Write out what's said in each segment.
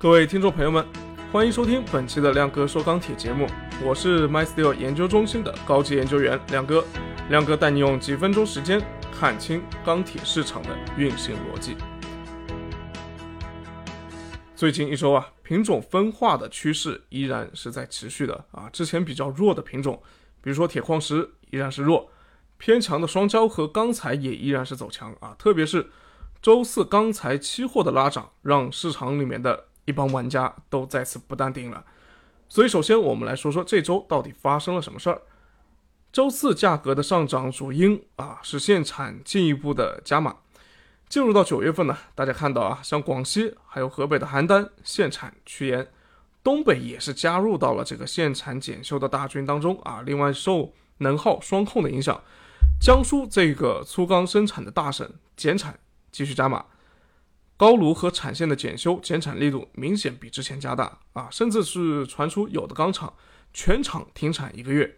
各位听众朋友们，欢迎收听本期的亮哥说钢铁节目，我是 MySteel 研究中心的高级研究员亮哥。亮哥带你用几分钟时间看清钢铁市场的运行逻辑。最近一周啊，品种分化的趋势依然是在持续的啊。之前比较弱的品种，比如说铁矿石，依然是弱；偏强的双焦和钢材也依然是走强啊。特别是周四钢材期货的拉涨，让市场里面的一帮玩家都再次不淡定了。所以，首先我们来说说这周到底发生了什么事儿。周四价格的上涨主因啊是限产进一步的加码。进入到九月份呢，大家看到啊，像广西还有河北的邯郸限产趋严，东北也是加入到了这个限产检修的大军当中啊。另外，受能耗双控的影响，江苏这个粗钢生产的大省减产继续加码，高炉和产线的检修减产力度明显比之前加大啊，甚至是传出有的钢厂全厂停产一个月。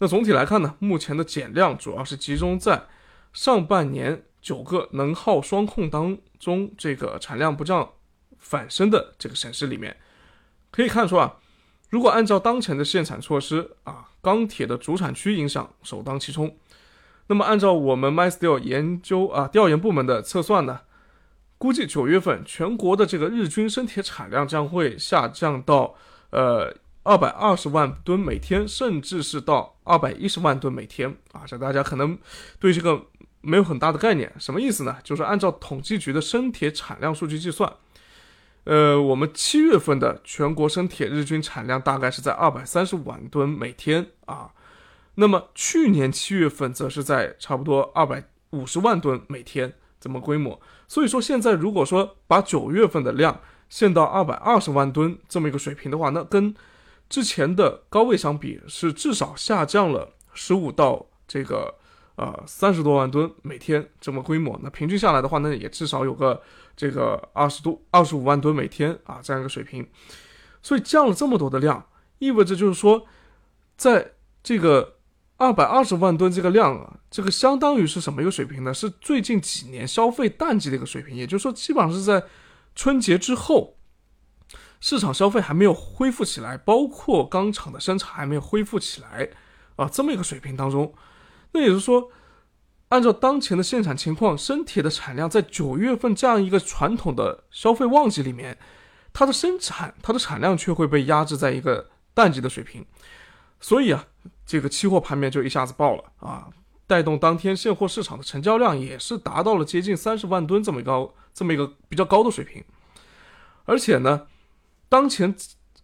那总体来看呢，目前的减量主要是集中在上半年。九个能耗双控当中，这个产量不降反升的这个省市里面，可以看出啊，如果按照当前的限产措施啊，钢铁的主产区影响首当其冲。那么按照我们 MySteel 研究啊调研部门的测算呢，估计九月份全国的这个日均生铁产量将会下降到呃二百二十万吨每天，甚至是到二百一十万吨每天啊。这大家可能对这个。没有很大的概念，什么意思呢？就是按照统计局的生铁产量数据计算，呃，我们七月份的全国生铁日均产量大概是在二百三十万吨每天啊。那么去年七月份则是在差不多二百五十万吨每天这么规模。所以说现在如果说把九月份的量限到二百二十万吨这么一个水平的话，那跟之前的高位相比是至少下降了十五到这个。呃，三十多万吨每天这么规模，那平均下来的话，那也至少有个这个二十多、二十五万吨每天啊这样一个水平。所以降了这么多的量，意味着就是说，在这个二百二十万吨这个量啊，这个相当于是什么一个水平呢？是最近几年消费淡季的一个水平。也就是说，基本上是在春节之后，市场消费还没有恢复起来，包括钢厂的生产还没有恢复起来啊，这么一个水平当中。那也就是说，按照当前的现产情况，生铁的产量在九月份这样一个传统的消费旺季里面，它的生产、它的产量却会被压制在一个淡季的水平，所以啊，这个期货盘面就一下子爆了啊，带动当天现货市场的成交量也是达到了接近三十万吨这么高、这么一个比较高的水平，而且呢，当前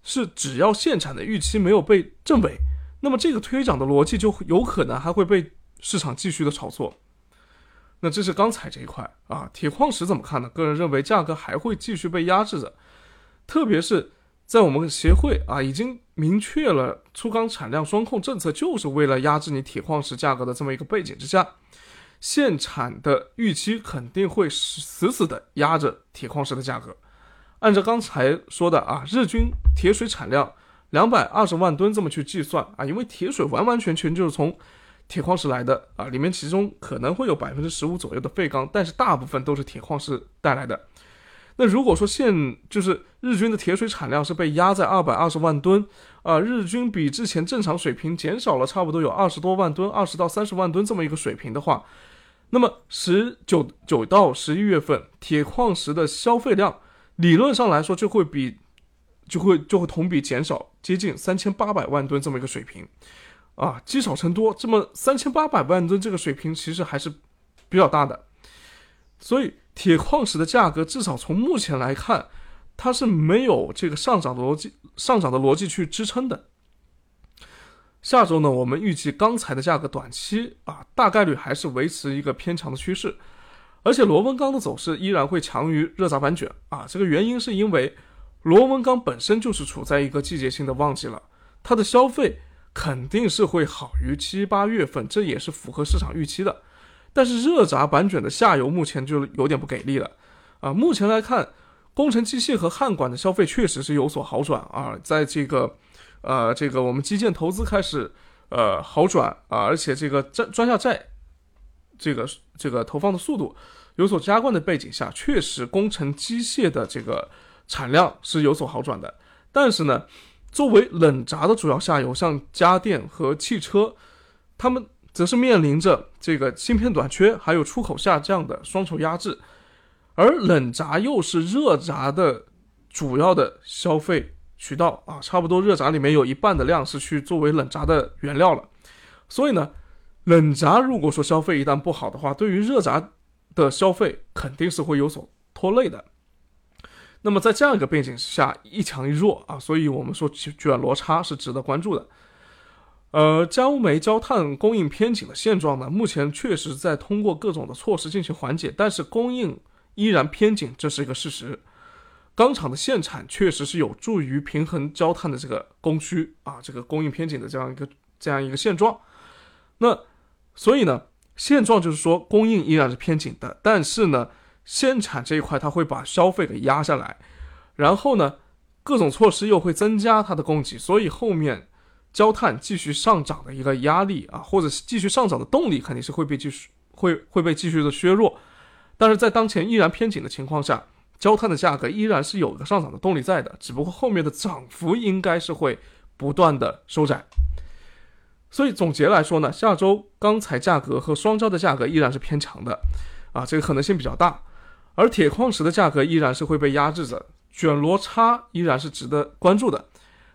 是只要限产的预期没有被证伪，那么这个推涨的逻辑就有可能还会被。市场继续的炒作，那这是钢材这一块啊。铁矿石怎么看呢？个人认为价格还会继续被压制着，特别是在我们协会啊已经明确了粗钢产量双控政策，就是为了压制你铁矿石价格的这么一个背景之下，限产的预期肯定会死死的压着铁矿石的价格。按照刚才说的啊，日均铁水产量两百二十万吨这么去计算啊，因为铁水完完全全就是从铁矿石来的啊，里面其中可能会有百分之十五左右的废钢，但是大部分都是铁矿石带来的。那如果说现就是日均的铁水产量是被压在二百二十万吨啊，日均比之前正常水平减少了差不多有二十多万吨，二十到三十万吨这么一个水平的话，那么十九九到十一月份铁矿石的消费量理论上来说就会比就会就会同比减少接近三千八百万吨这么一个水平。啊，积少成多，这么三千八百万吨这个水平其实还是比较大的，所以铁矿石的价格至少从目前来看，它是没有这个上涨的逻辑，上涨的逻辑去支撑的。下周呢，我们预计钢材的价格短期啊，大概率还是维持一个偏强的趋势，而且螺纹钢的走势依然会强于热轧板卷啊。这个原因是因为螺纹钢本身就是处在一个季节性的旺季了，它的消费。肯定是会好于七八月份，这也是符合市场预期的。但是热轧板卷的下游目前就有点不给力了啊！目前来看，工程机械和焊管的消费确实是有所好转啊，在这个呃这个我们基建投资开始呃好转啊，而且这个专专项债这个这个投放的速度有所加快的背景下，确实工程机械的这个产量是有所好转的。但是呢，作为冷轧的主要下游，像家电和汽车，他们则是面临着这个芯片短缺，还有出口下降的双重压制。而冷轧又是热轧的主要的消费渠道啊，差不多热轧里面有一半的量是去作为冷轧的原料了。所以呢，冷轧如果说消费一旦不好的话，对于热轧的消费肯定是会有所拖累的。那么在这样一个背景下，一强一弱啊，所以我们说卷螺差是值得关注的。呃，焦煤、焦炭供应偏紧的现状呢，目前确实在通过各种的措施进行缓解，但是供应依然偏紧，这是一个事实。钢厂的限产确实是有助于平衡焦炭的这个供需啊，这个供应偏紧的这样一个这样一个现状。那所以呢，现状就是说供应依然是偏紧的，但是呢。限产这一块，它会把消费给压下来，然后呢，各种措施又会增加它的供给，所以后面焦炭继续上涨的一个压力啊，或者是继续上涨的动力，肯定是会被继续会会被继续的削弱。但是在当前依然偏紧的情况下，焦炭的价格依然是有个上涨的动力在的，只不过后面的涨幅应该是会不断的收窄。所以总结来说呢，下周钢材价格和双焦的价格依然是偏强的，啊，这个可能性比较大。而铁矿石的价格依然是会被压制着，卷螺差依然是值得关注的。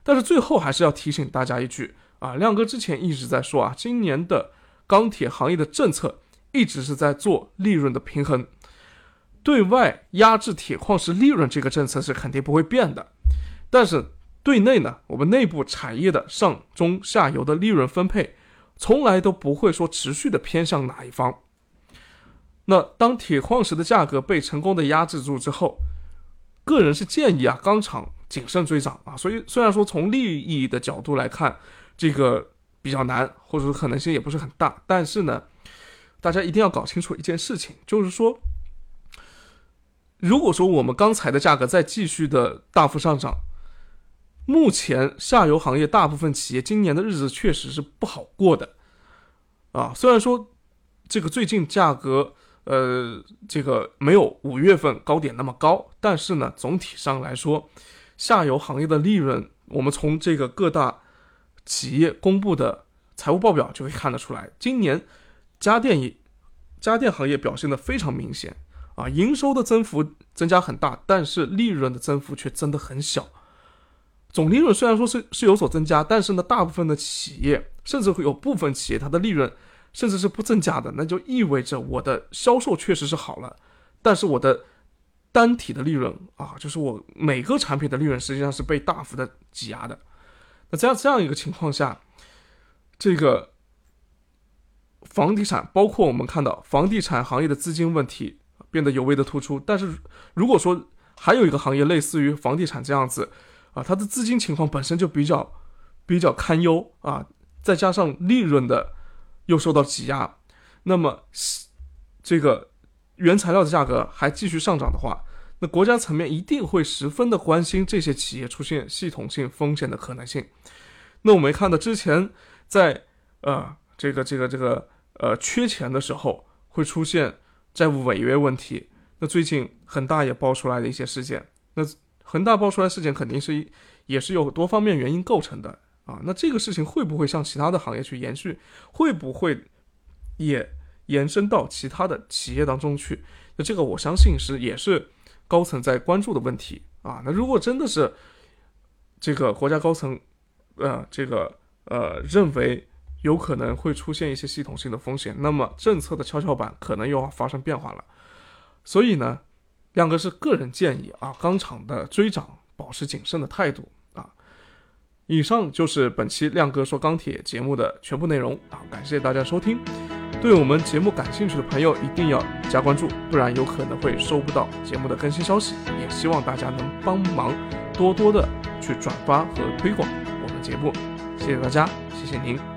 但是最后还是要提醒大家一句啊，亮哥之前一直在说啊，今年的钢铁行业的政策一直是在做利润的平衡，对外压制铁矿石利润这个政策是肯定不会变的。但是对内呢，我们内部产业的上中下游的利润分配，从来都不会说持续的偏向哪一方。那当铁矿石的价格被成功的压制住之后，个人是建议啊，钢厂谨慎追涨啊。所以虽然说从利益的角度来看，这个比较难，或者说可能性也不是很大，但是呢，大家一定要搞清楚一件事情，就是说，如果说我们钢材的价格再继续的大幅上涨，目前下游行业大部分企业今年的日子确实是不好过的啊。虽然说这个最近价格。呃，这个没有五月份高点那么高，但是呢，总体上来说，下游行业的利润，我们从这个各大企业公布的财务报表就可以看得出来，今年家电业、家电行业表现的非常明显啊，营收的增幅增加很大，但是利润的增幅却增的很小。总利润虽然说是是有所增加，但是呢，大部分的企业，甚至会有部分企业，它的利润。甚至是不增加的，那就意味着我的销售确实是好了，但是我的单体的利润啊，就是我每个产品的利润实际上是被大幅的挤压的。那这样这样一个情况下，这个房地产，包括我们看到房地产行业的资金问题变得尤为的突出。但是如果说还有一个行业类似于房地产这样子啊，它的资金情况本身就比较比较堪忧啊，再加上利润的。又受到挤压，那么这个原材料的价格还继续上涨的话，那国家层面一定会十分的关心这些企业出现系统性风险的可能性。那我们看到之前在呃这个这个这个呃缺钱的时候会出现债务违约问题，那最近恒大也爆出来的一些事件，那恒大爆出来事件肯定是也是有多方面原因构成的。啊，那这个事情会不会向其他的行业去延续？会不会也延伸到其他的企业当中去？那这个我相信是也是高层在关注的问题啊。那如果真的是这个国家高层，呃，这个呃认为有可能会出现一些系统性的风险，那么政策的跷跷板可能又要发生变化了。所以呢，亮哥是个人建议啊，钢厂的追涨保持谨慎的态度啊。以上就是本期亮哥说钢铁节目的全部内容啊！感谢大家收听。对我们节目感兴趣的朋友一定要加关注，不然有可能会收不到节目的更新消息。也希望大家能帮忙多多的去转发和推广我们节目，谢谢大家，谢谢您。